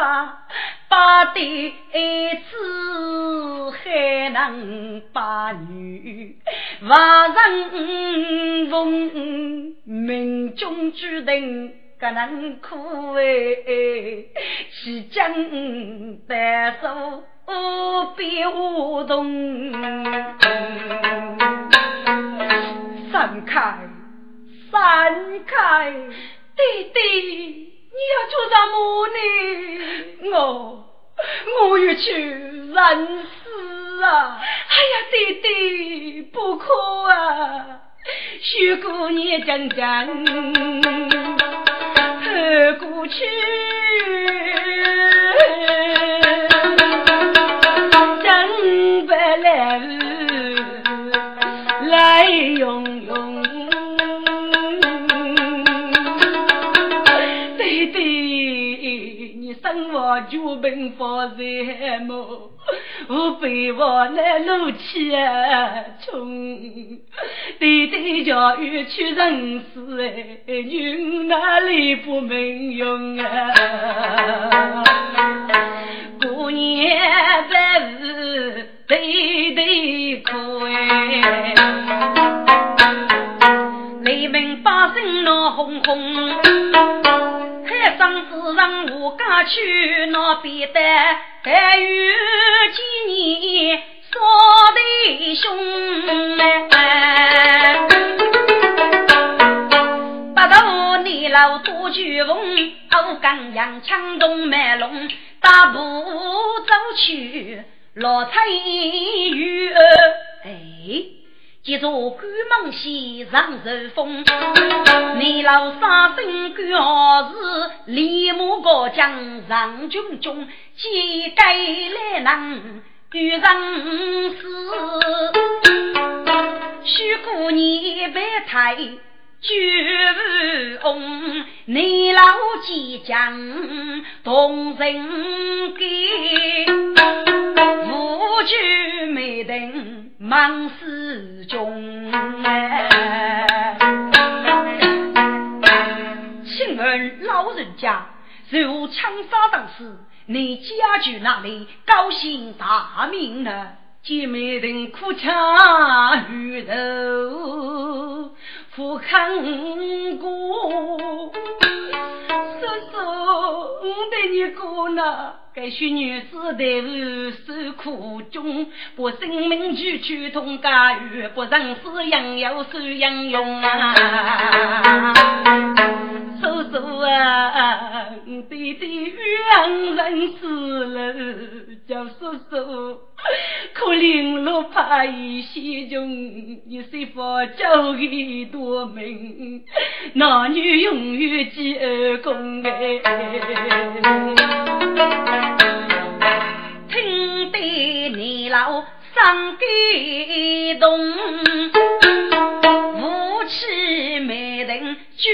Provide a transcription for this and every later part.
众杀，把的子还能把女，万人奉命中注定。个能苦哎，其将得手别无动。散开，散开，弟弟，要做什么呢？我，我要去认尸啊！哎呀，弟弟，不可啊！许姑娘讲讲。过去，被我来怒气啊冲，弟弟教育去认识哎，女哪里不明用啊？过年不是弟弟苦哎，黎民百姓闹哄哄。生子让我家去，那别得待遇几年少弟兄哎，八头你老多举风，欧刚阳枪动麦龙，大步走去落彩雨哎。接着赶忙西上受风，你老三生干好事，立马高将上军中，几改来能遇上死。许过你白太绝翁，你老即将同人给无惧美等。忙死中请问老人家，如枪杀当时，你家住哪里？高姓大名呢？姐妹人苦恰与头，富康过。叔叔，我对你过呢。该些女子在无受苦中，把生命去去通家园，不认死养要受杨用啊！叔叔啊，弟弟冤人死了，叫叔叔可怜我怕一些穷，你媳妇叫一多命，男女永远结二公哎。听得你老伤感动，就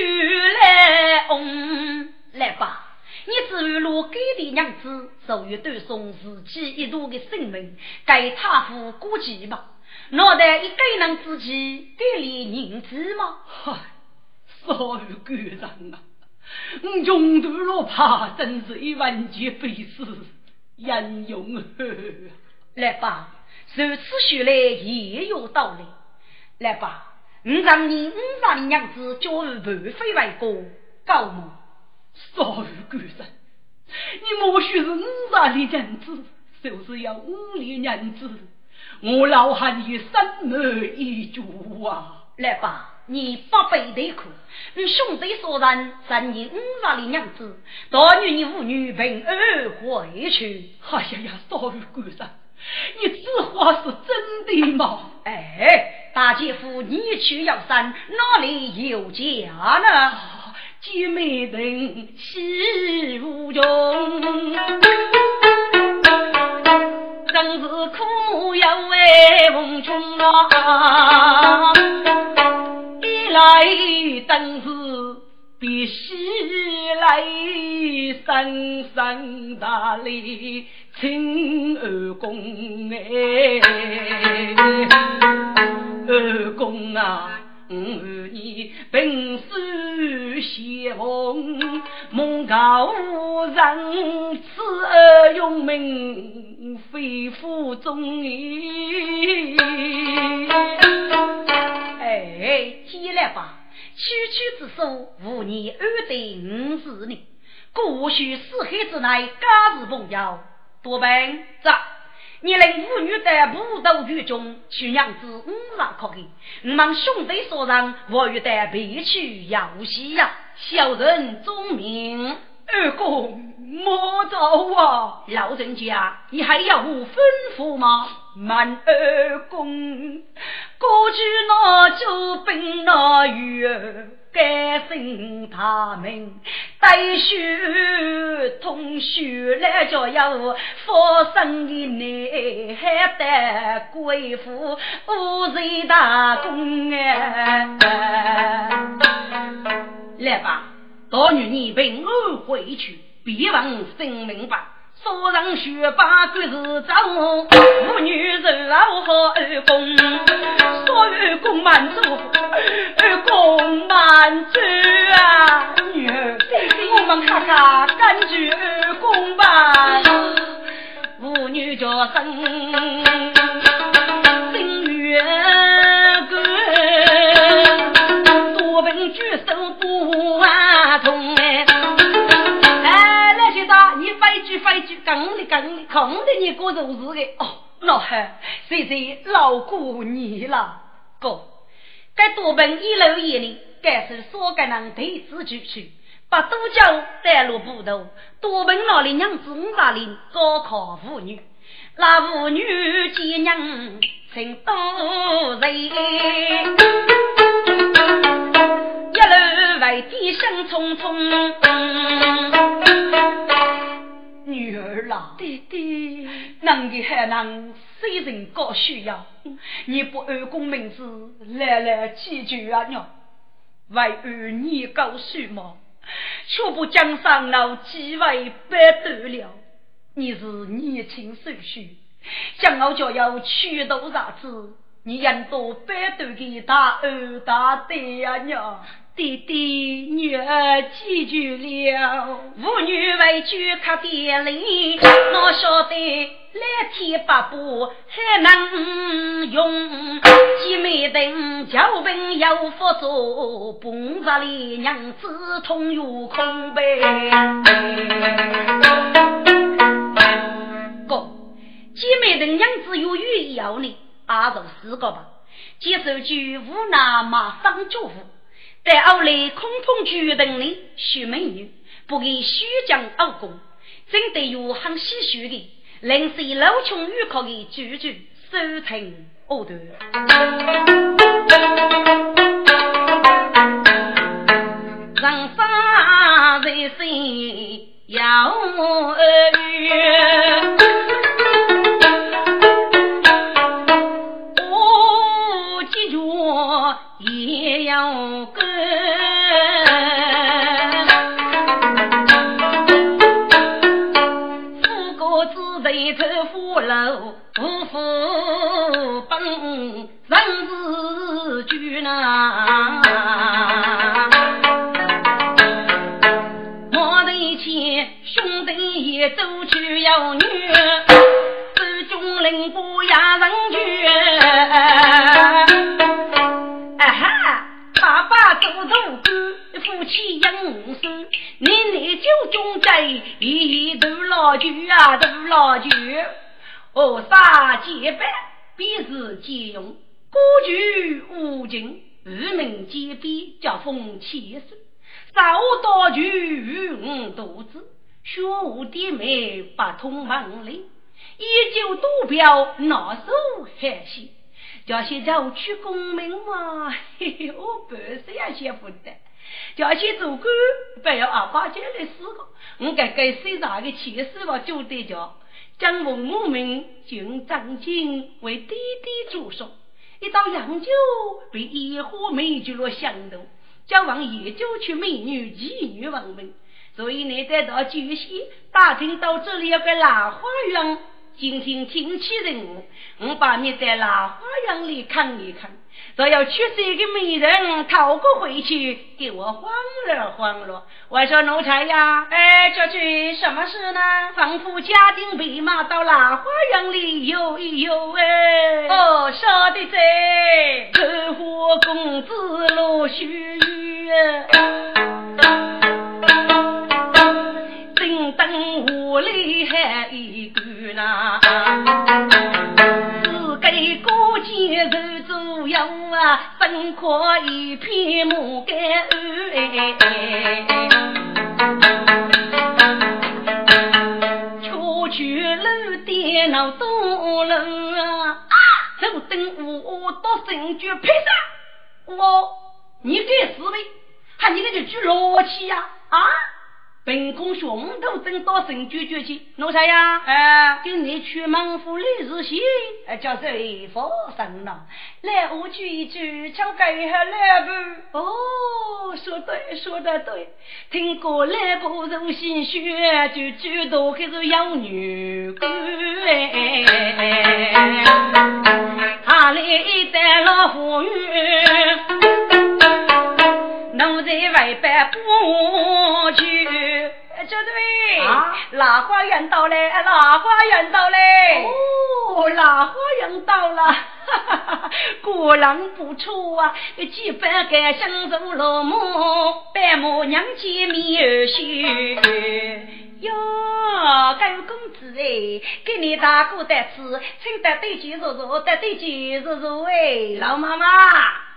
来翁。来吧，你只有落给的娘子，属于断送自己一路的生命，该他夫过计吧？脑袋一个人自己给你银子吗？嗨，少有感人啊！我穷途落怕，真是一万劫非死。英勇来吧，如此说来也有道理。来吧，我让你五丈的娘子叫我不非为过高母，少于官人。你莫说是五丈的娘子，就是要五里娘子，我老汉也心满意足啊！来吧。你不背对苦，你兄弟所人，三年五万的娘子，大女你五女平安回去。哎呀呀，少于官人，你这话是真的吗？哎，大姐夫，你去要山，哪里有家呢？姐妹等喜无穷，真是苦要为红琼啊！来等是必须来，深深大礼请二公哎，二公啊，五你本是先锋，梦高人，此儿用命非负中意。哎，起来吧，区区之说，无你二对五子呢。过去四海之内，家事朋友多本走。你令妇女在舞蹈剧中去娘子五万可给，我们兄弟所让，我欲在别去游戏呀。小人忠明，二公莫走啊！老人家，你还要我吩咐吗？满二公，过去那就奔那远。改姓他们，带学同学来教育，发生的内还得贵妇五岁打工哎。来吧，大女你平安回去，别忘生命吧。说上学把鬼子走，妇女人老好二公，说二公满足，二公满足啊！女儿，我们看看根据二公吧，妇女叫声空的你过日子的哦，那还谢谢老过你了。哥，该多本一楼一里，该是所该人对子举去，把都教带入步头，多本那里娘子五大里高考妇女，那妇女见娘成多人，一楼外地声匆匆。能的还能谁人高需要？你不按公名字来来记住啊娘，为儿你高需吗？却不江上老几位白得了？你是年轻手续，想要就要取道啥子？你应多白得给大二大爹呀娘。弟弟女儿记住了，妇女为举可点领，哪晓得蓝天白布还能用？姐妹等交本有福做，碰着里娘子痛有空呗。哥，姐妹等娘子有余要你，阿做四个吧，接受句无奈马上祝福。在屋里空空举灯里许美女，不给虚讲二公，真得有很唏嘘的，临时老穷遇可的句句收成恶断。人生在世要二比叫风气势，少多句五肚子，学无弟妹不通门里，依旧多表拿手还行。叫些叫去功名嘛，嘿嘿，我本身也先负担。叫些做官，不要阿爸家来死个，我该该谁啥个气势嘛，就得叫。将文母名敬张金为弟弟祝寿，一到扬州被野火美酒了香头，叫往也就去美女妓女闻名，所以你得到酒席打听到这里有个老花园，今天天气人，我把你在老花园里看一看。若要娶这个美人，逃过回去，给我慌了慌了。我说奴才呀，哎，这句什么事呢？仿佛家丁备马到老花园里游一游哎。哦，说的对，客户公子陆续雨，正等屋里还一个呢。只给过节日左右啊，分阔一片木杆出去路电脑多了啊，走等我到神局配上，我你该死呗，还你那个句老气呀啊！本宫胸头正到神居绝去，弄啥呀，哎，跟你去孟府里日戏，哎，叫谁发生了？来，我举一句，唱给下来不？哦，说对，说的对，听过来不如心血，就知道还是养女官。他来带了妇女。奴才外边不去，就对啊，腊花园到嘞，老花园到嘞，哦，老花园到了，哈哈哈，果然不错啊！几番个相助落幕，白母娘见面而笑。哟，高公子哎，给你大哥的吃，请得对酒如如，得对酒如如哎，老妈妈。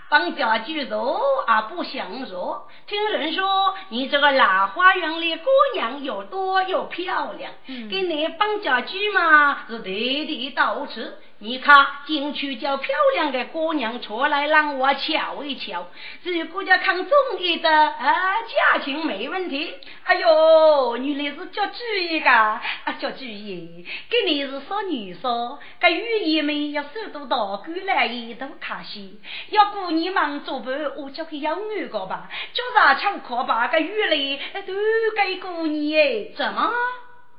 帮家具弱而不想说。听人说你这个老花园里姑娘又多又漂亮，给你帮家具嘛是地地道吃。你看进去叫漂亮的姑娘出来让我瞧一瞧，如果要看中意的，啊，价钱没问题。哎呦，原来是叫主意噶，啊，叫主意，给你是说女说，这语言们要收到道姑来一都卡西，要姑娘忙做伴，我叫去养女个吧，叫啥唱课吧，这语里都给姑娘哎，怎么？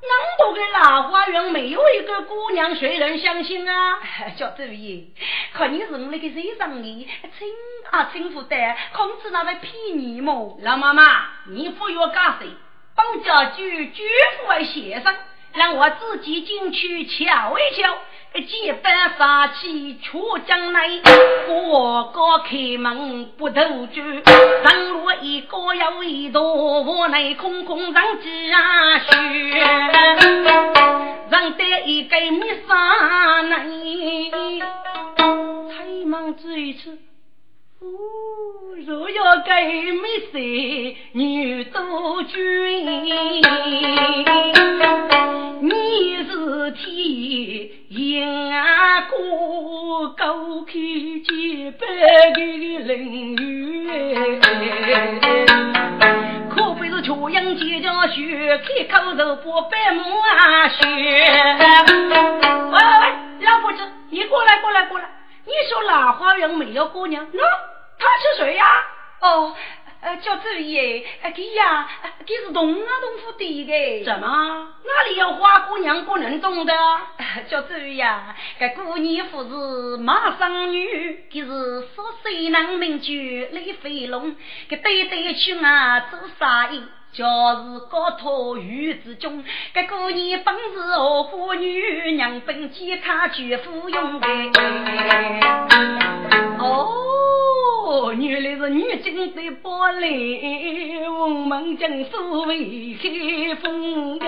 那么多个老花园，没有一个姑娘，谁能相信啊？叫周爷，看你是那个谁上的，亲啊亲不的，孔子那位骗你么？老妈妈，你不要干谁，帮家具绝不为先生，让我自己进去瞧一瞧。几般杀气出江内，个个开门不投酒，上路一个又一多，屋内空空让几啊虚，让得一个米沙内，太忙这一次。哦，若要给美色女多君，你是天银啊过高开几百个人缘，可非是秋阳结家雪，开口肉不白母啊雪。喂喂喂，老婆子，你过来过来过来，你说哪花园没有姑娘？喏。他是谁呀？哦，呃，叫周爷，呃，给呀，给是东啊的个。怎么？哪里有花姑娘不能动的？叫周呀，这姑娘不是马生女，给是说谁能名句李飞龙，给对对去啊做啥意？就是高头玉之中，这姑娘本是何妇女，娘本健康绝服用的。哦，原来是女金的宝来，我们将所谓开封的。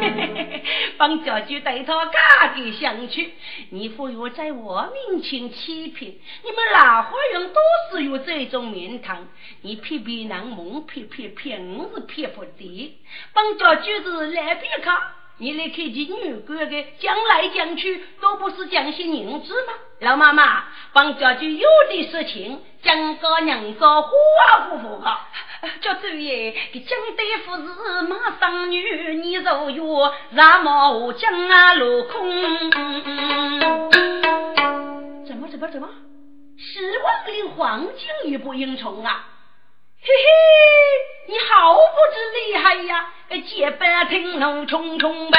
帮家具对他嘎给相去，你不要在我面前欺骗。你们老花人都是有这种名堂，你偏偏难蒙，骗骗骗我是骗不得。帮家具是来别看，你来看见女官的讲来讲去都不是讲些银子吗？老妈妈，帮家具有的事情讲个人说花不服的。叫主爷，给江大夫是马生女，你如月让毛江啊落空。怎么怎么怎么？十万两黄金也不应酬啊！嘿嘿，你好不知厉害呀！结拜听怒冲冲吧，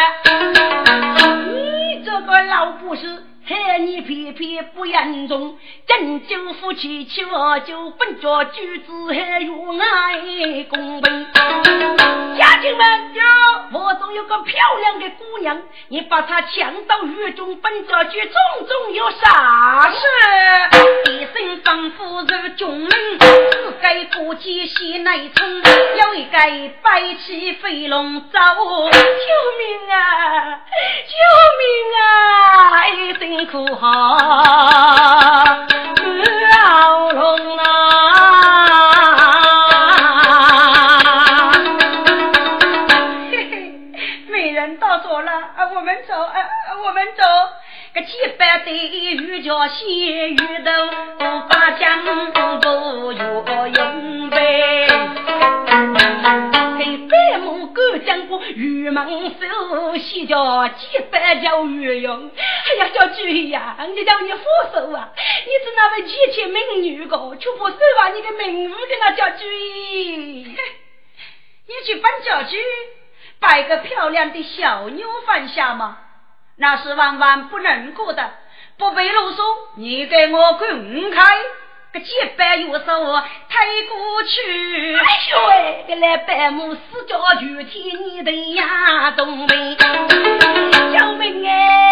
你这个老不是。害你偏偏不严重，真就夫妻妻我就本着举子还有爱公平。家亲们哟，我中有个漂亮的姑娘，你把她抢到狱中，本着举种种有啥事？一身仿佛是军门，四该夫妻喜内冲，有一个白起飞龙走，救命啊！救命啊！一声。苦哈老龙啊！美人到座了，我们走，我们走。个几百对玉脚仙玉头，把江不要用呗。百亩狗讲过玉门手，西叫几百叫玉用。哎呀，小主呀，你叫你放手啊！你是那位千千美女个，却不收把你的名物给那叫主。你去搬家去，摆个漂亮的小妞放下吗？那是万万不能过的，不必啰嗦，你给我滚开！个几百元手推过去，哎呦喂！个来百亩四角具体你的呀，东北救命哎！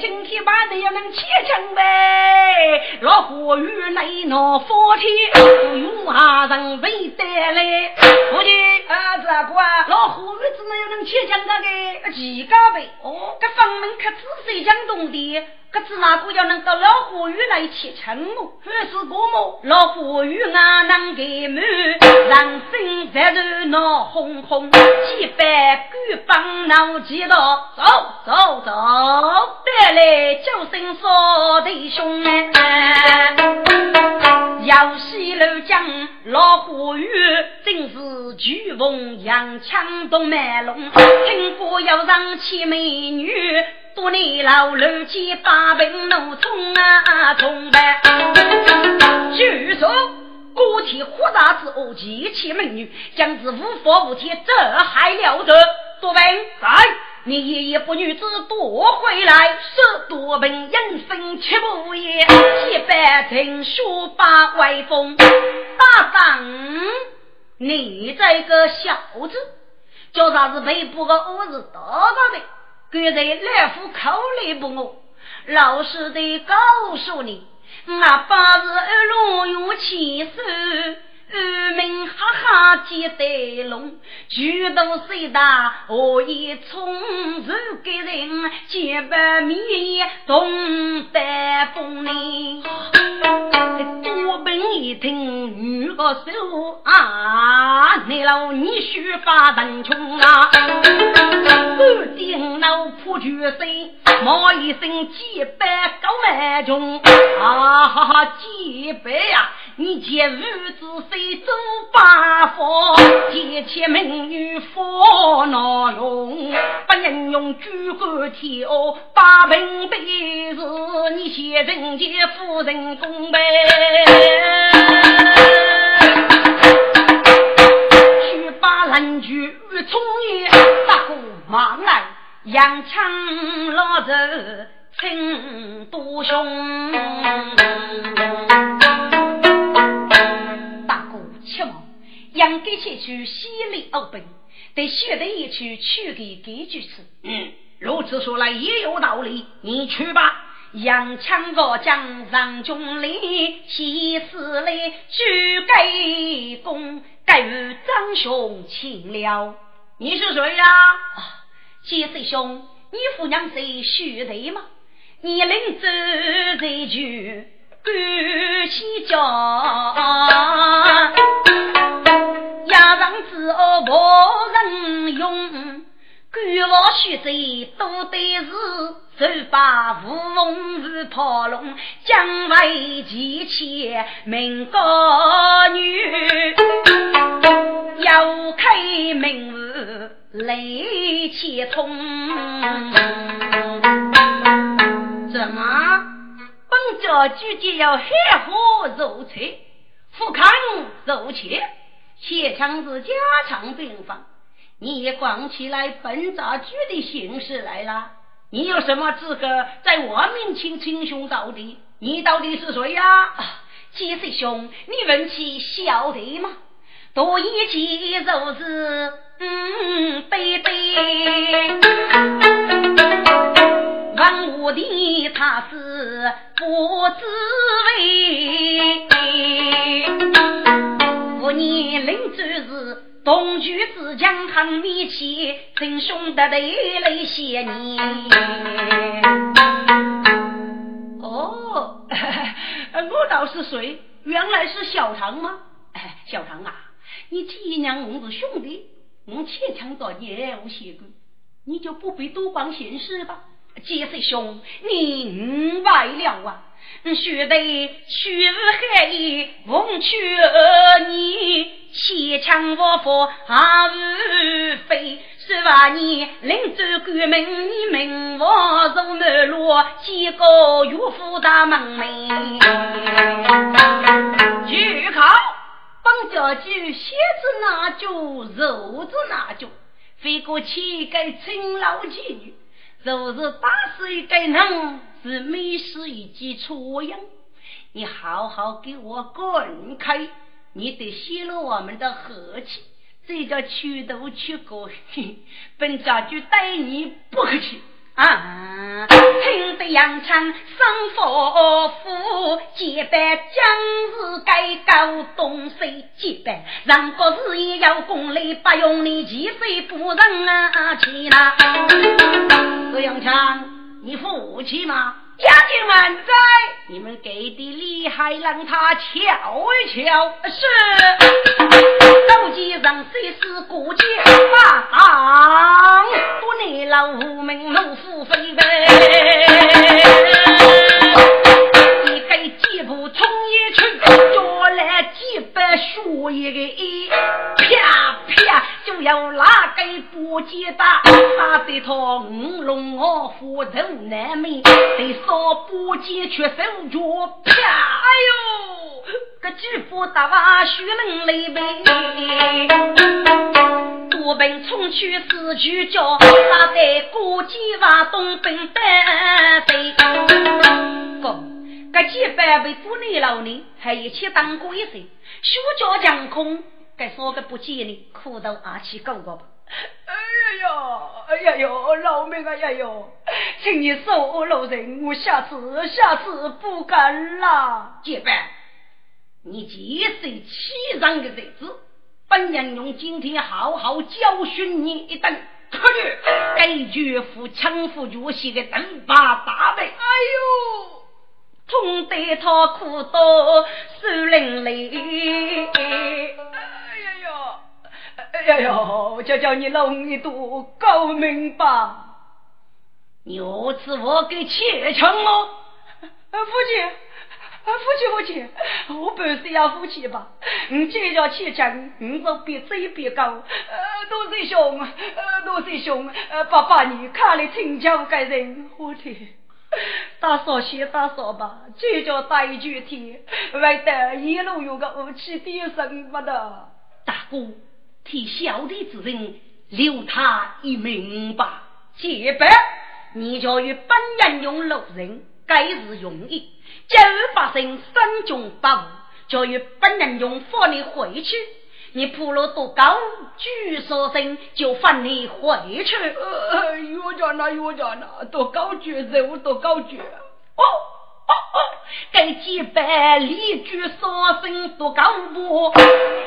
今天晚上要能切成呗，老虎鱼内闹佛天，不用下人为带来。夫妻啊，这个老虎鱼只能要能切成这个几个呗？哦，这房门可仔细讲懂的。可是哪个要能到老虎鱼来切成我？还是过么？老虎鱼啊，能给满，人生在头闹哄哄，几百个帮闹几道，走走走，带来救生说弟兄哎，要西楼江老虎鱼，真是巨凤扬枪动麦龙，听过要让起美女。多年老路去八平农村啊，从呗。据说国体豁达之恶，极其美女，将之无法无天，这还了得？多问在，你爷爷不女子夺回来，是多本人生七不言，七百听说把威风。大丈，你这个小子，叫啥子背部个恶事得到的？刚才来福口里不我，老实的告诉你，我八是二龙用气手，二名哈哈接待龙，举头虽大，我也从受给人，千百米东北风铃。多本一听女个手啊，你老你须发灯穷啊，二顶老破绝身，冒一身几百高万穷啊哈哈几百呀！你借日子谁走八方？借钱美女佛难用，不能用举官天哦，八门辈是你先人借夫人公呗。去把邻居从爷大哥忙来，扬枪拉走请多兄。应该先去西里二本，得写得一去去给给句子。嗯，如此说来也有道理，你去吧。杨枪过江上军里，西施来举给功，该与张兄请了。你是谁呀？啊，七岁兄，你父娘是徐德吗？你领走这句，赶西家。上之恶无人用，官王许贼多得是，手把乌龙是炮龙，将为妻名高女，要开门户泪千通。怎么？本家居家要海河入菜，富康入钱？谢强是家常便饭，你也光起来本杂局的形式来了？你有什么资格在我面前称兄道弟？你到底是谁呀？杰师兄，你问起晓得吗？多一起就是嗯，贝贝，问我的他是不知为。我年临走时。同居之将很密切，真兄弟泪泪谢你。哦，我倒是谁？原来是小唐吗？小唐啊，你既然我是兄弟，我且强到业务协管，你就不必多管闲事吧。杰师兄，你外了啊！须得去海里奉劝你。千枪万佛还无飞，十万年临走关门，你名望如南落，几个岳父大门楣。举考，本家具写字哪就肉字哪就，非过乞丐勤劳妓女，就是打死一个人，是没死一记错样。你好好给我滚开！你得泄露我们的和气，这叫曲头曲高，本家就待你不客气啊！听得杨昌生佛父，结拜将士该搞东西结拜，让国事也要功力，不用你几岁不人啊去啦！这杨昌，你服气吗？家境满载，你们给的厉害，让他瞧一瞧。是，手机上虽是过节发当，不内老无名怒虎飞呗。几百说一个，啪啪就要拉给不接打，打得他五龙二虎头难免，得少不接却手脚啪，哎呦，个举步大瓦血淋淋呗，多奔冲去四去叫，打得过街瓦东奔单飞。哥，这几百位妇女老人还一起当过一岁，血脚将空。该说个不见你，苦到阿七哥哥吧。哎呀呀，哎呀哟，老命啊呀哟，请你恕老人，我下次下次不敢了。结拜，你几岁欺人的日子，本人用今天好好教训你一顿。可去，该绝夫强夫绝写的等把大妹。哎呦，痛得他哭到手淋淋。哎呀哟！叫叫你弄一度高明吧！有次我给切成了，父亲，父亲，父亲，我不是要夫妻吧？你这叫切成，你就别追别高。呃，多谢兄，呃，多谢兄，呃，爸爸你看来请教该人，我天，大嫂先大嫂吧，这叫大句天，为得一路有个武器的什么的，大哥。替小弟之人留他一命吧。结拜，你就与本人用路人，该是容易。假如发生三中八五，就与本人用放你回去。你铺了多高，举所生就放你回去。呃，岳家那岳家那多高举肉多高举哦哦哦。该几百里举杀声多高波，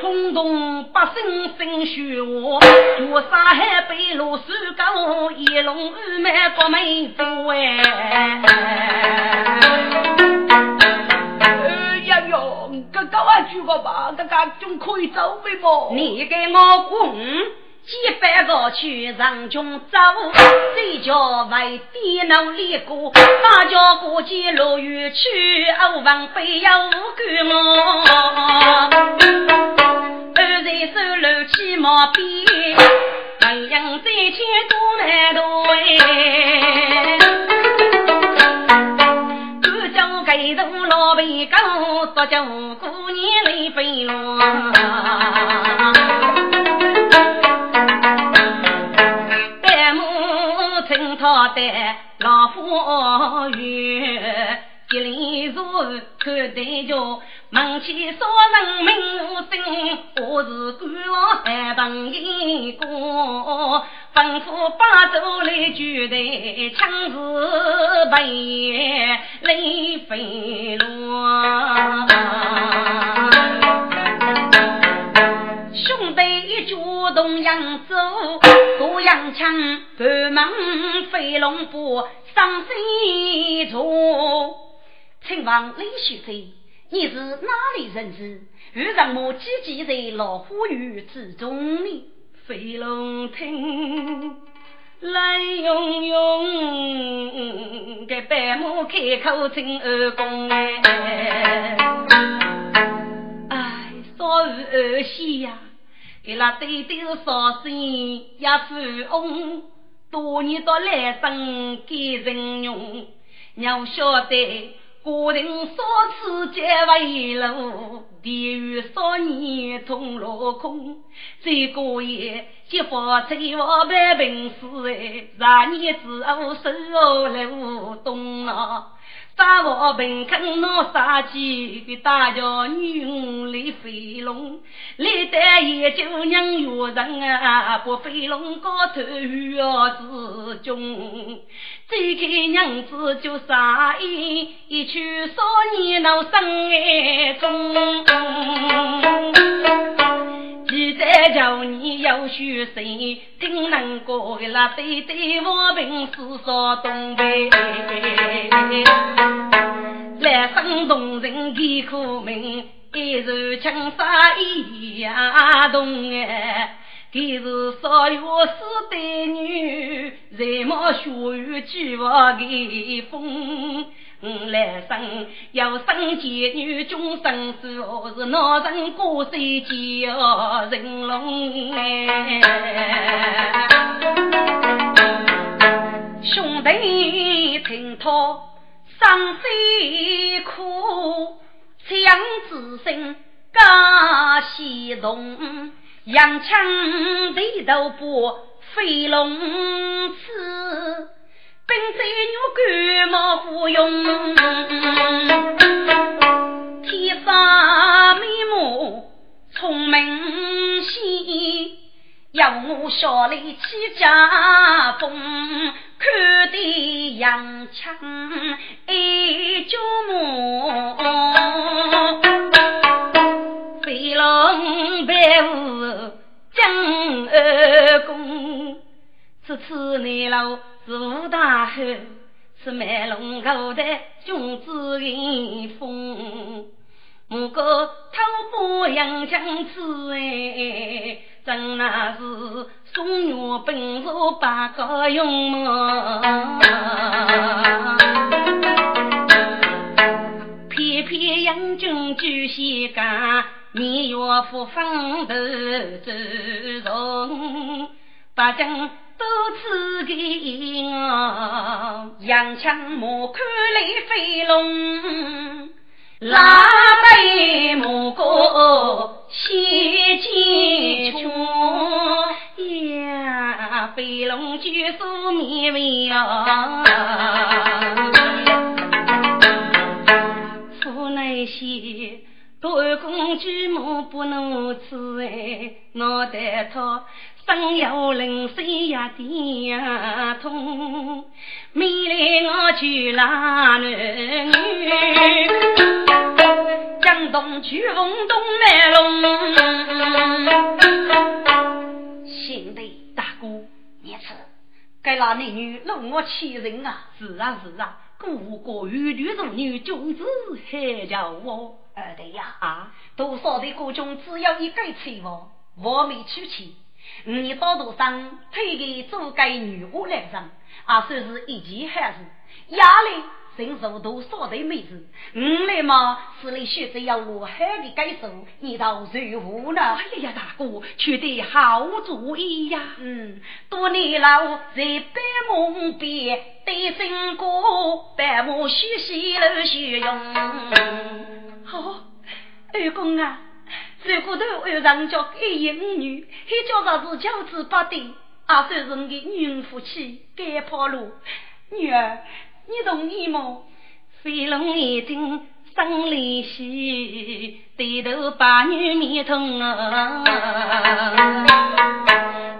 轰动百姓心血我，多山海北路水高，一龙二脉国门多哎。哟，这高啊举个吧，这个仲可以走的么？你给我滚！几百个去让军走，谁叫为电脑立过？大家过街落雨去，欧王非要干我。二人手楼起毛边，太阳在前多难躲哎。被狗独将无辜，眼泪飞落。白木青草带老夫怨，一林树看对角。门前杀人命我心，我是官老爷朋友。吩咐把头来举的，枪子白眼泪飞。枪，半门飞龙步，上西走。请问李学生，你是哪里人士？遇上我积极在老虎园之中呢？飞龙亭来拥拥，给白马开口请二公哎，哎，少于二喜呀！给那对对是少生也富翁，多年到来生给人用，要晓得。古人所此皆为路，地狱少年同落空。这个夜，结发催我办本事哎，十年之后收了东啊。杀我本坑闹杀鸡，大叫女巫来飞龙，历代也就娘有人啊，不飞龙高头要自重。这个娘子就杀一一曲少年闹深爱中。现在叫你要学谁？听能过的那对对我平时说东北。来生动人的苦命，一如青纱一样动哎。你是少有四代女，才貌学语俱忘的风。来生要生贱女，终生说是闹人过水叫人龙哎。兄弟听他。上西苦，强子声加西动，杨枪对头不飞龙刺，兵在女干毛不用，天生美目聪明细，要我小力起家风。看的洋枪一脚马，飞龙摆舞将二公。此次内老是武大汉，是卖龙口的君子迎风。我个偷把洋枪刺哎，真那是。中原本是八个勇嘛，偏偏杨军居西干，年月不分头走重，八将都赐给我，杨枪马看来飞龙。拉背木过西进圈，呀，飞龙举手面微啊，府内些多公举目不能吃哎，脑袋套。生有灵水呀，地呀痛，没来我去拉男女，江东去风东来龙。贤弟大哥，你吃，该那男女弄我欺人啊！是啊是啊，个个玉女如女，君子还叫我二弟呀啊！多少的国中只要一个妻我，我没娶妻。你到头上推给做该女巫来上，啊，算是一件好事。压力承受多少的妹子，我来嘛是来学着要如何的感受，你倒如何呢？哎呀，大哥，取得好主意呀！嗯，多年老在白梦边，对身过白梦学习了学用。好，二公啊。如果头晚上叫一言五语，还叫啥子教子八对，阿算是你的女夫妻，该跑路。女儿，你同意吗？飞龙眼睛生离喜，低头把女面痛啊！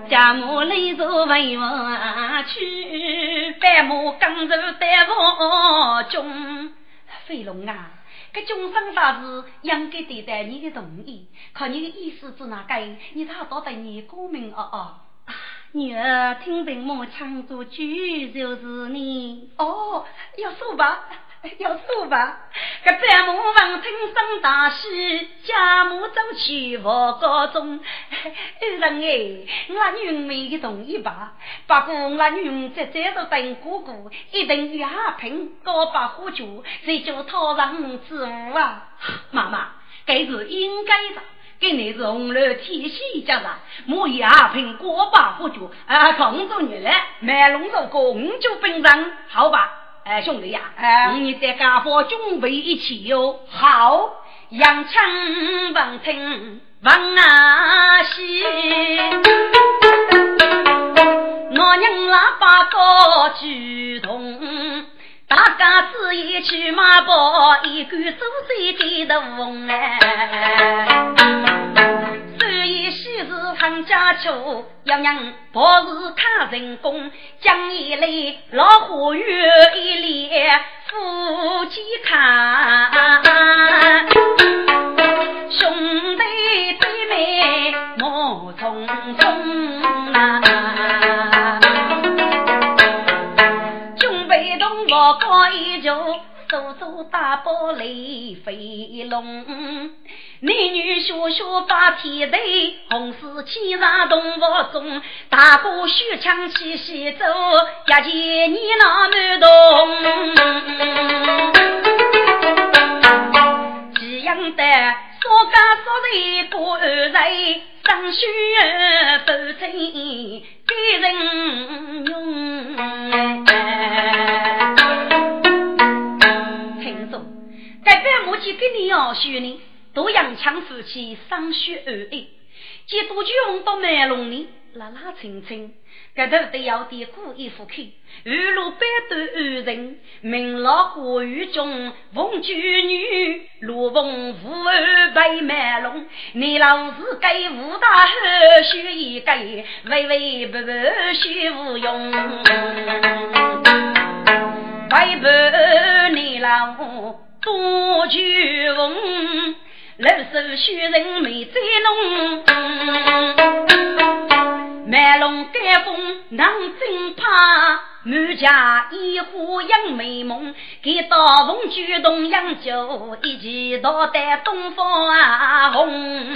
家母泪如为我去，白马刚柔带王中。飞龙啊，这终生大事应该得到你的同意，可你的意思是哪个？你他到得你过命哦哦。女儿听凭我唱作句，就是你哦，要说吧。要说吧，这百母王听声大喜，家母走去我高中。二人哎，我女没同意吧？不过我女在这头等哥哥，一定与阿平高把火酒，谁叫他让之物啊？妈妈，这是应该的。给你是红楼天喜家的，莫以阿平过把火酒，啊，工作女来卖龙肉公就本上，好吧？哎，兄弟呀，哎，你在家伙准备一起哟。好，扬枪望听望啊西，我娘喇叭高举动，大家子一去马跑，一杆手在低头风哎。昔日唐家秋，样样博士看成功，将一来老虎月一脸夫妻看，雷飞龙，男女学学把天地，红丝牵上动物中，大哥手枪齐齐走，一见你那满动，这样的说家说人过二人，上学不争给人用。代表母亲给你要学呢，都扬枪夫妻伤血而已。几多穷到卖龙里，拉拉清清，这头得要点故意付口。二路百段二人，名老花雨中，凤居女，罗凤富儿被卖龙。你老是给武大后学一个，微微不不学无用。为不你老。多酒翁，老手虚人没再浓。卖龙盖风能真怕，满家烟花映美梦。给刀锋举动扬酒，一起倒在东方红。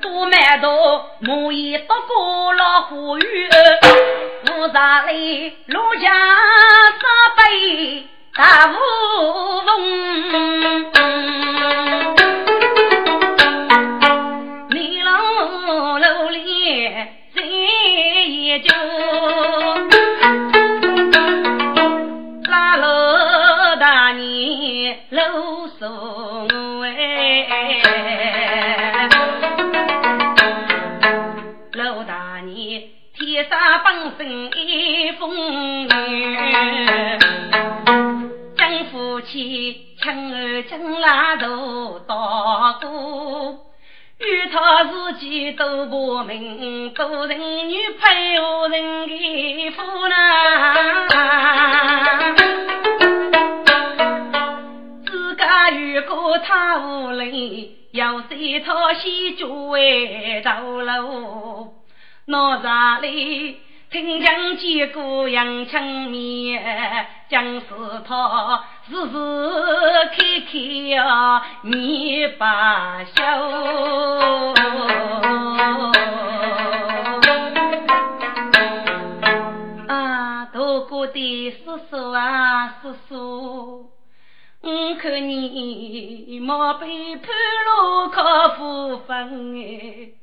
多买多，莫一多过老虎雨。五茶里陆家三辈大乌龙，妻亲儿将拉都到过，与他自己都不明，都人女配何人的夫呢？自家如果他无理，要随他先作为道路。哪吒里听讲见过杨枪面，将是他时时开开呀你把笑。啊，大哥的叔叔啊叔叔，我看你莫被判了可夫分哎。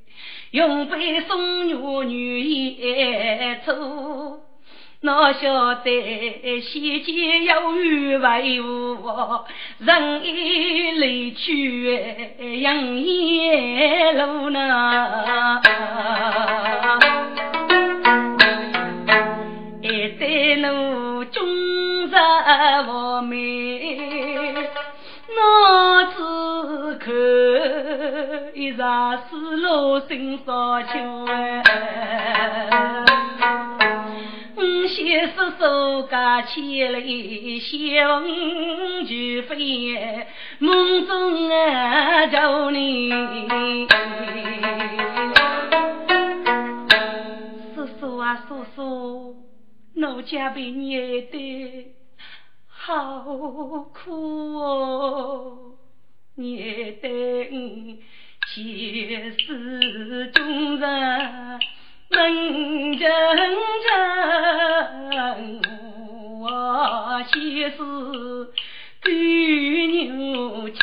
永被送女女也愁，哪晓得西街有雨为我，人已离去人也路呢。一场丝路心少秋哎。先是手家千里相聚飞，梦中啊叫你。叔叔啊叔叔，奴家被虐的好苦哦，虐得前世种人能成真，我前世甘有亲，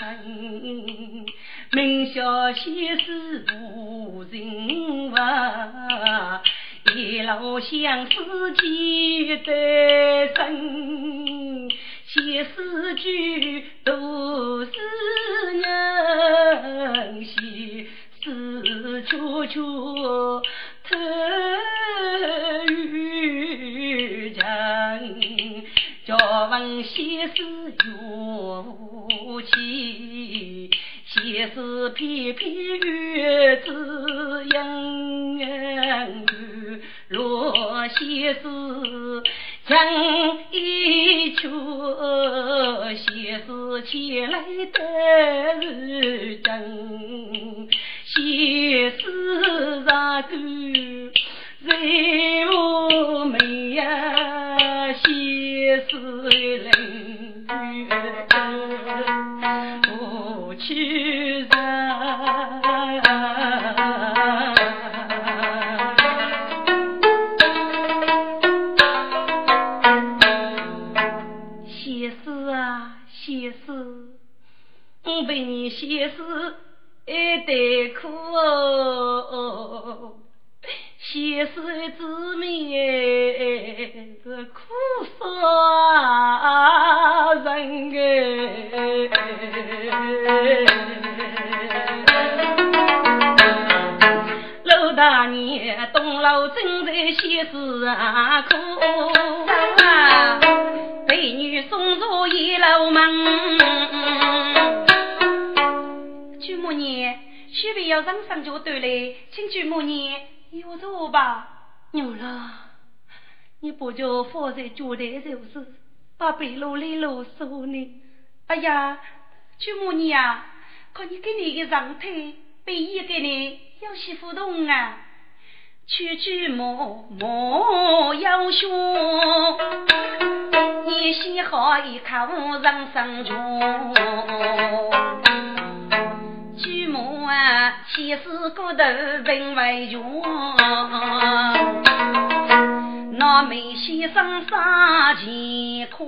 明宵前世无人问，一老相思几代人。写诗句都是人心事处处。特遇人，叫问先是有气，先是偏偏月子阴，若先是人一曲，先是前来得日真。先是生苦，被女送入一楼门。舅母娘，许备要上上就对了，请舅母娘有座吧。牛了，你不就放在脚台就是，把被褥里啰嗦呢？哎呀，舅母娘啊，看你给你的上腿，被一个你要洗不动啊。区区莫莫要凶，你先好一口上上床。举母啊，先是骨头分为穷，那梅先生杀前科，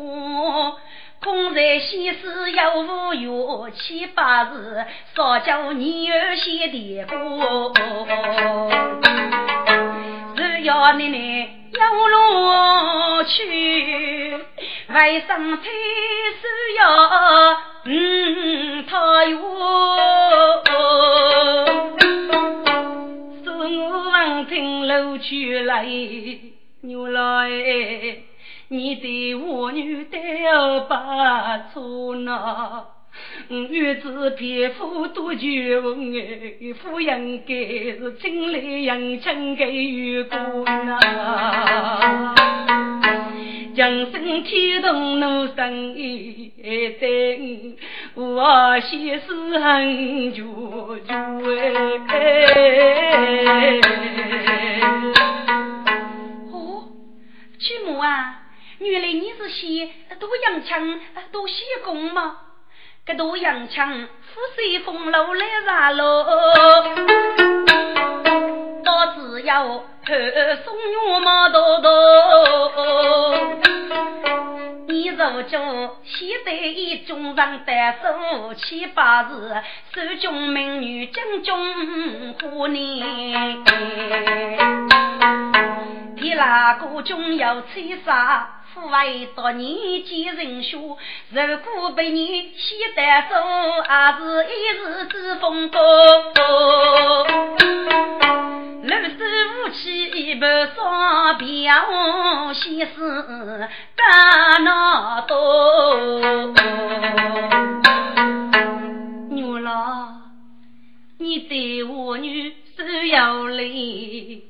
空在先是有无月七八日，少叫女儿先点过，要你你要落去，为生才需要。嗯，他哟，是我望听楼去来，牛来，你的我女的不错呢。女子皮肤多绝问哎，夫应该是亲来养亲给员工呐。江山天动怒生意，等我先是很久久哎。哦，曲母啊，原来你是写多洋枪多写工吗？这多洋枪富随风楼来杀喽，到只要送女马多多。你如今现在一中上单手七八日，手中美女将军护你，别哪个中有吹杀？父为多年见人血，如果被你先带走，还是一时之风波。六十五气一半双标，先是干那多。女老，你对我女手要累。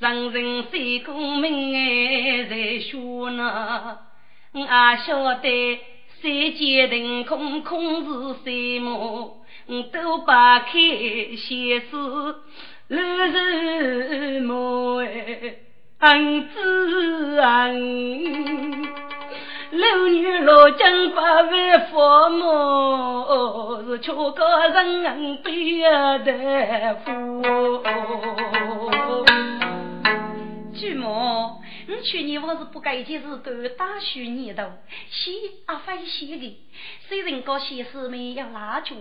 人人谁功名在说呢？我也晓得世界腾空空是什么？我都把开写诗，日日莫哎，恩子恩，六女六将八万父母，是求个人悲的福。巨魔，你去年我是不该一件事都打输你的，写阿非写的，虽然搞写诗没要蜡烛，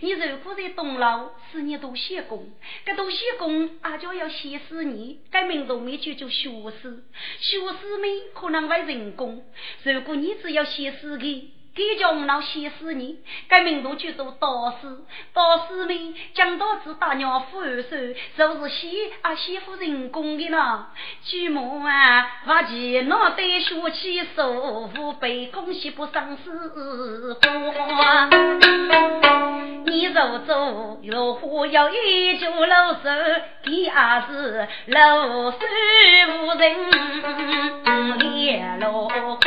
你如果在东楼，是你都写工，这都写工，阿就要写死你，改名字没就叫学诗，学诗没可能为人工，如果你只要写诗的。给叫我老写诗呢，改名都叫做道士，道士们讲道子打娘夫二手，就是写啊西夫人工的呢。举目啊，发起脑袋学起手，腹背空隙不生死花。你若走若花要一脚老手，第二是老手无人连落光。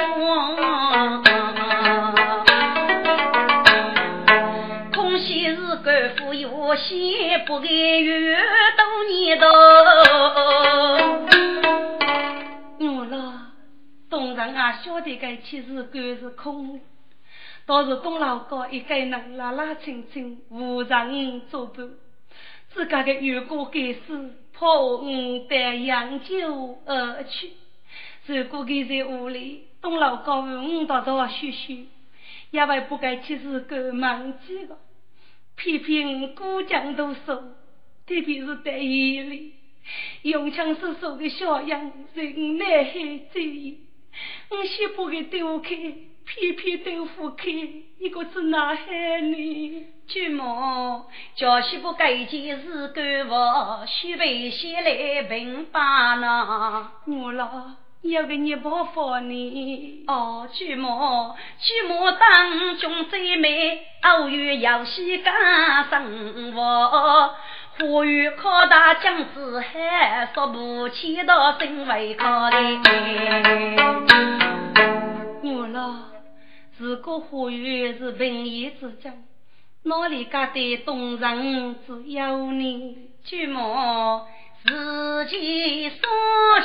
空虚是个富有心，不甘愿多年多。我了，东人啊，晓得该其实个是空，倒是东老高一个人拉拉清清，无人作伴。自家的员工该死，破我带洋酒而去。如果给在屋里，东老高问我到多学学。也为不该去是个忘记的，偏偏我姑娘都说，特别是在夜里，用枪射手的小样，人难海追忆。我先不给丢开，偏偏丢不开，一个字哪海呢？舅母，叫媳妇该件事干活，须备先来平把呢。我老。要给你包放你哦，舅母，舅母当中最美，偶遇游戏干生活，呼吁靠大将子海，说不起到身为高的。我了，如果呼吁是平易之将，哪里家的动人只有你，舅母。自己所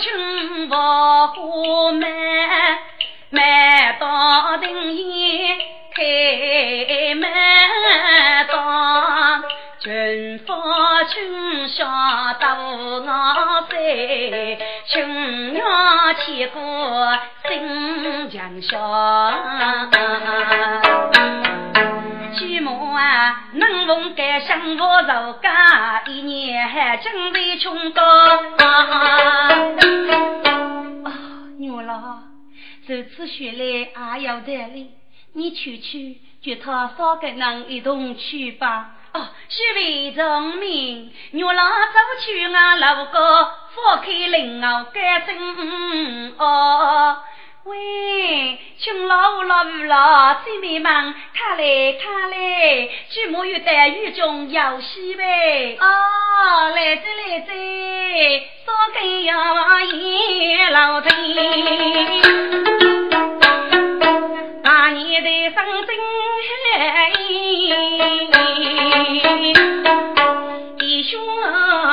请佛花满，满到庭院开满当，群芳群下到我山，群鸟齐过新墙下。啊，能逢该相我受家，一年还真为穷高。啊，女郎，这次学来也要带礼，你去去，叫他少给人一同去吧。哦，许为证明，女郎走去俺老哥，放开灵儿干真哦。喂，请老老五老姐妹们，看来看来，举目有待雨中游戏呗。哦，来着来着，少根摇叶老藤，大年的生真一兄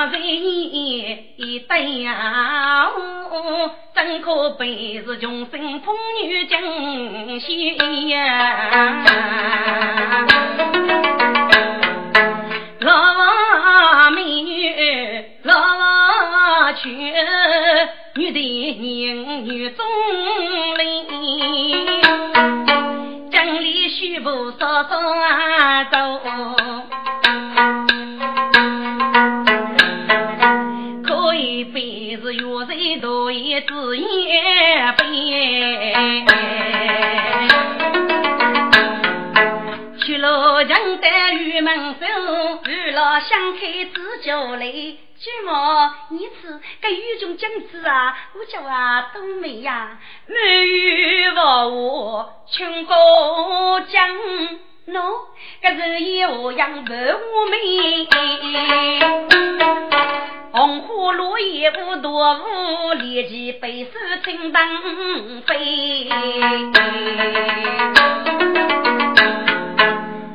在一对呀。真可悲是穷生风雨惊险呀！老王美女，老王娶女的人女中林，江里虚步稍稍走，多一子也悲。去了江的玉门手，遇了相开子酒来。舅母，你吃个玉中金子啊，我叫啊冬梅呀，梅雨无我春过江，喏，这是一我养不我梅，红花落叶不多无，立即背手正当飞。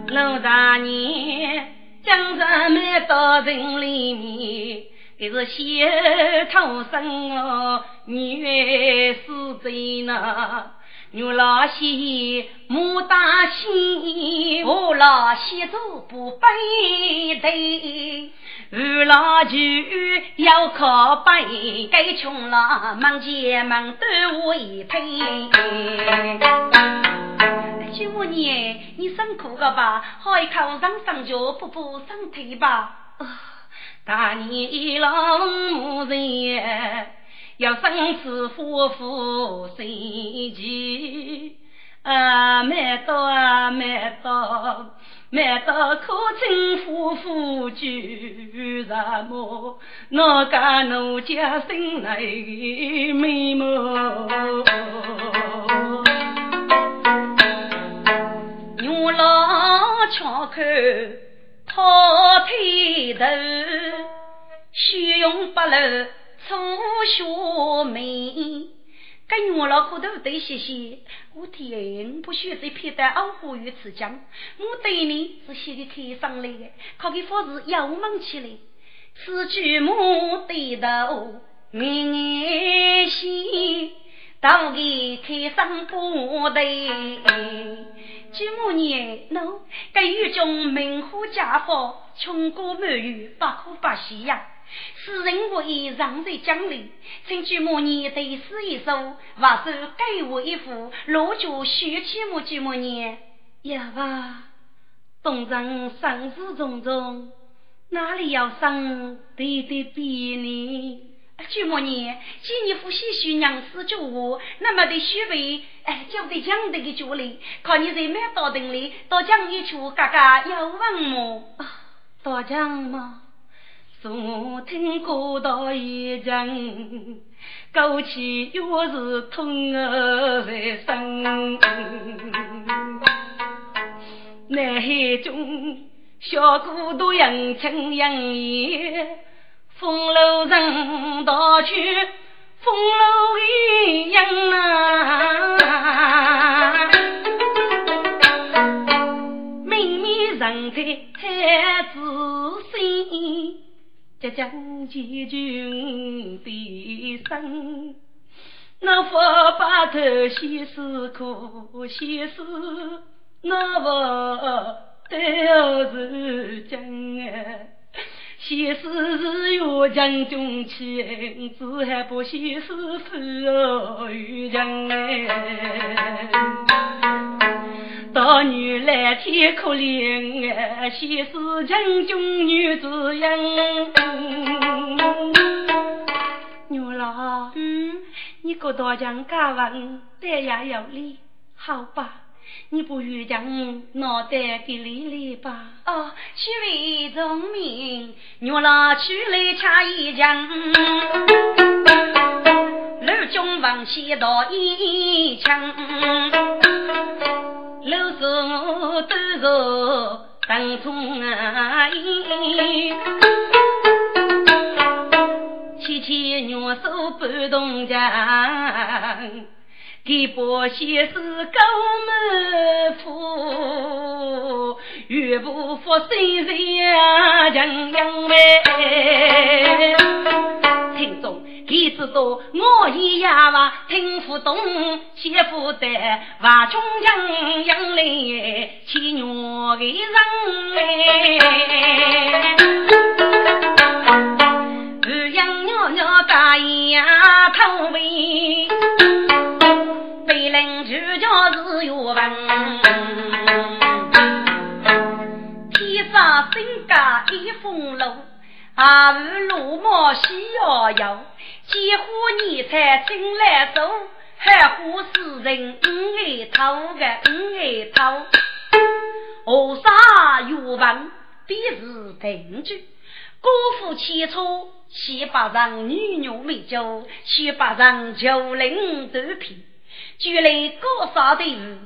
老大年。江山没到城里面，这是先偷生哦，女是贼呢。女老西牡丹西，我老西做不背对。二老舅要靠背，该穷了忙前忙都我一配。舅母你，你辛苦了吧？好一口上上脚，补补身体吧。大年老母人，要生死夫妇谁记？啊，没到啊，没到，没到可称夫妇救什么？我家奴家生来美貌。巧口讨推头，虚用不露粗学眉。跟我老虎头对谢谢，我天，不需再偏待傲骨与此讲。我对你是写的开上来的，可给佛子要忙起来。此举目对头，明眼心，当给开上不对。几母年，喏，该狱中名户家法，穷歌满园，不可不喜呀。此人无意让在江里，请举母年对诗一首，或是给我一幅，落脚学起母举母年。也罢，东城生死重重，哪里要生对对比呢？舅母呢？今年父亲许娘死救我，那么的许为哎，就在江的个家里，看你在满道等里，到江一去，嘎嘎要问么？啊，到江吗？昨听过道一人，过去又是痛儿在身，南海中小姑都阳春阳夜。风楼人到去，风楼一样啊，明明人在太子，即将千军的声，那佛把头先是苦，先是那佛都是真。先是是岳将军亲自还不先是父儿与将哎，到女来天可怜哎，先是将军女子英。女老，嗯，你个大将家文，对呀有理，好吧。你不如将脑袋给理理吧。哦，几位聪明，我老去来插一枪。老中王先到一枪，老手都是当中啊一，七七两手不动枪。给伯先是高门夫，岳不服生人强杨梅。听众，他知道我一哑巴听不懂，媳妇的话中强杨来欺女的人哎。二养娘娘大丫头喂。飞人就叫日月文，天上升家一风楼，阿儿落马喜摇摇，几户年菜进来走，海湖诗人五爱头个五爱头，何啥欲望必是定局。国父起初七八上女女美酒，七八上九零豆皮，举来高少的物，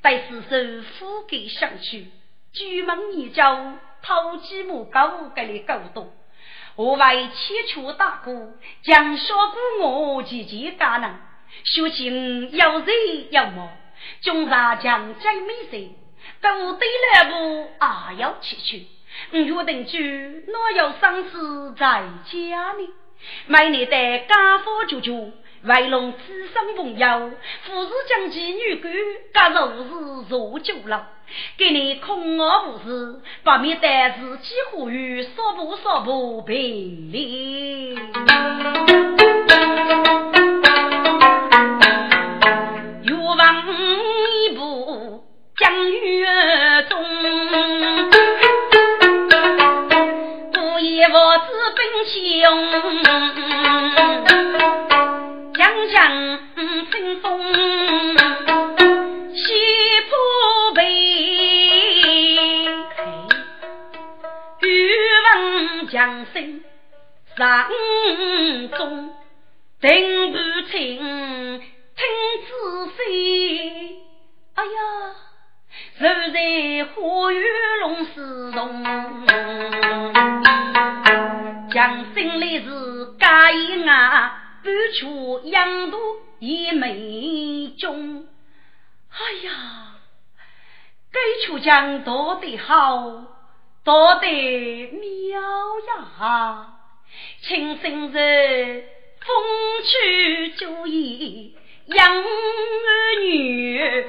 待四手富给相去，举门一交，偷鸡摸狗给你搞多。我为千秋大哥，将小姑我姐姐家能，修情有热有毛，中上将真美色，都对了不啊要去去。约定句哪有丧事在家呢？每年的家父舅舅为龙此生朋友，富士将其女婿，家若是做久了，给你空我不是，把面单自己呼吁，说不说不平理。欲望一步将月中。我自奔雄，江江春风西浦北，欲闻江声上中，听不清听仔细，哎呀，如在花园龙似龙。将心里是家一啊，搬出养肚一美中。哎呀，该出将多得好，多得妙呀！亲生子风趣就义养儿女，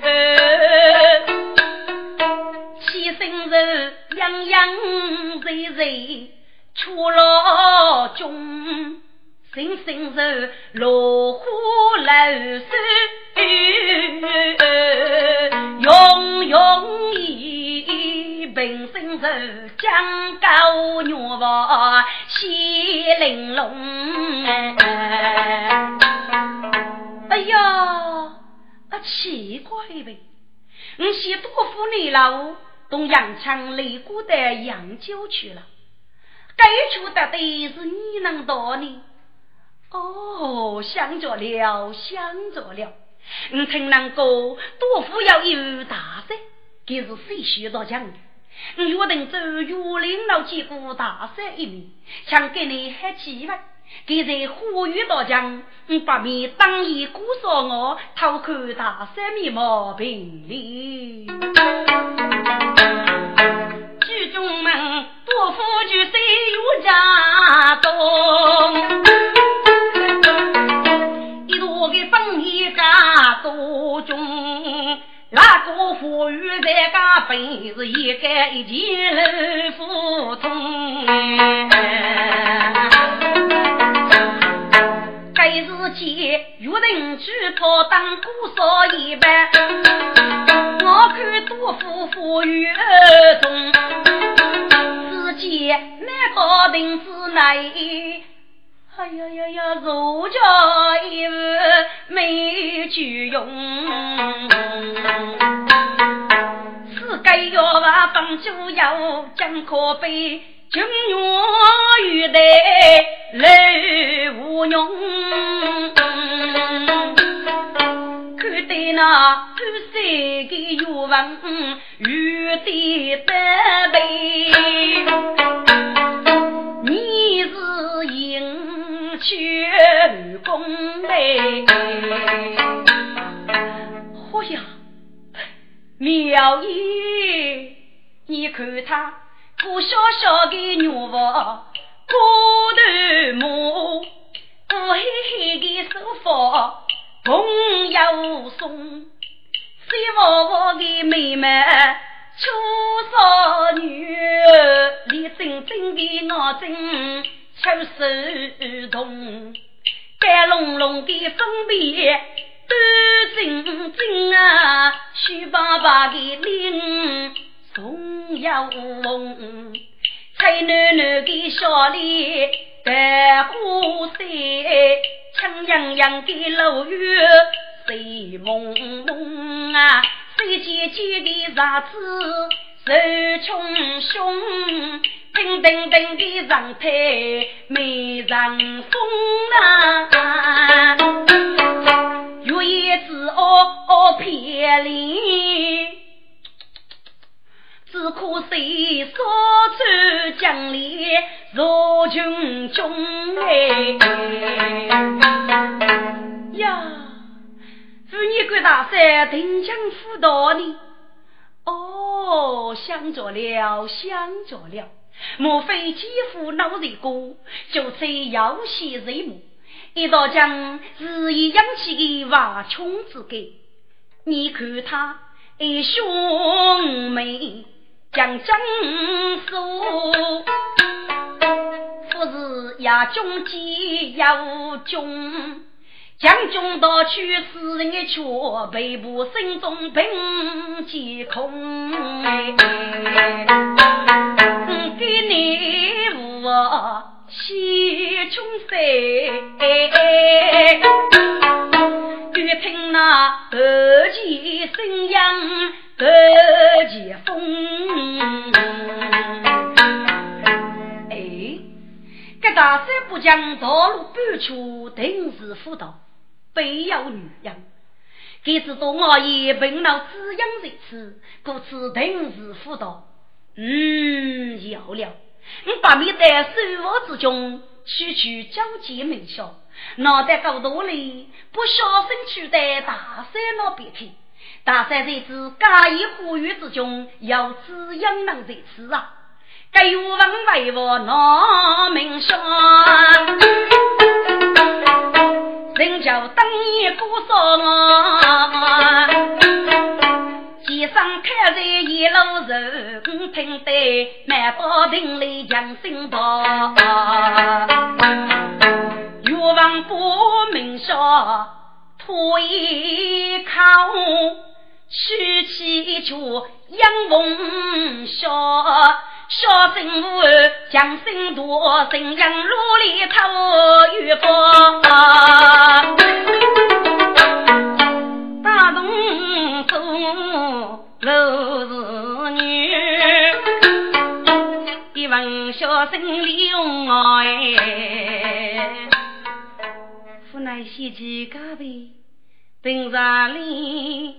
七生子样样岁岁。出老中，声声是落花流水，永永一平生是江高月华喜玲珑。哎呀，啊奇怪呗！你先多扶你老东阳城擂鼓的杨九去了。该出的的是你能多呢？哦，想着了，想着了。你听那个多富要有大山，这是谁学到讲的？我约定走岳林老几股大山一面，想给你喊气氛。给在呼吁大将，把面当一鼓说我偷看大山面貌平里。剧中们。多夫就岁月家中，一路的生意家多中，那个富裕在家本是一干一件普通。该日间约定去讨当姑嫂一般，我看多夫富裕中。见那高亭之内，哎呀呀呀，如家一碗美酒用。此该要把放酒要将可杯，君愿玉带来无用。看得那半岁的岳王玉的百倍。全功嘞！哎呀，妙意！你看他不小小的女娃，高头帽，乌黑黑的手法，红又松，水汪汪的妹妹，秋少女，你真正的脑筋。秋手动，白隆隆的粉面，端正正啊，秀白白的脸，容又红，菜嫩嫩的小脸，白花腮，枪洋洋的楼宇醉蒙蒙啊，谁见见的日子受穷凶，叮叮叮的上台没人风啊，月夜子哦偏离。只可惜，所处江里若群中哎女官大山定江辅导呢？哦，想着了，想着了，莫非姐夫脑热过，就在要挟瑞母，一道将日益养起的娃穷子给？你看他哎，兄妹。将江苏，不是亚中计无中，将军到去死人的却背部心中平几空。给你我西穷山，欲听那二姐声扬。得解封，哎，这大山不将道路搬出，定是辅导，非要女人。给知道我也病了，滋养在此，故此定是辅导。嗯，要了，你把你在手握之中，区区交接名校，脑袋高度里，不小心取在大山那边去。大山在此，家以呼吁之中，要滋养人在此啊！给我问为我闹名声，人叫等一鼓声，街上开着一路人，听得满包亭里讲新道，欲望不明说，脱衣靠。取起一撮阳风笑，笑声无将声多，声扬如里透雨波。大动作都是女，一问笑声利用哎，府内些几个呗，平日里。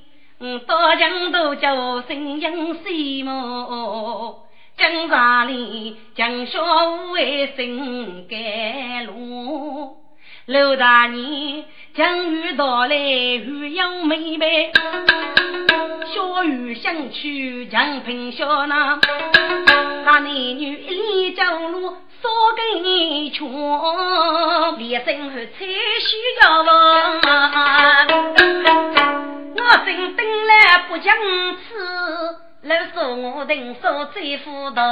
到江都叫声杨西么？江上里江小五为生甘露，刘大年江雨到来雨阳妹妹，小雨想去江平小那，那男女一里走路少根桥，连身后才需要望。我正等来不讲此，老说我等说最辅导。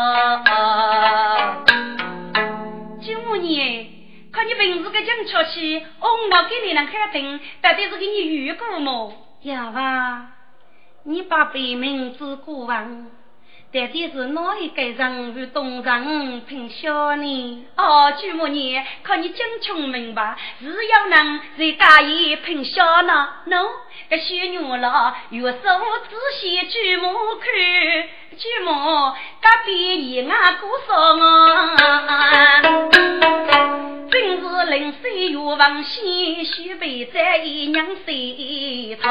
九年，看你平时个讲出去，我给你能开灯，到底是给你预估么？要吧，你把别名字过完。到底是哪一个人与东人品小呢？哦，舅母你看你讲清明白，是要能在家里品小呢？喏，这小女了，有手仔细舅母看，舅母隔壁姨啊姑嫂啊，真是临水月望西，须备在一娘水头。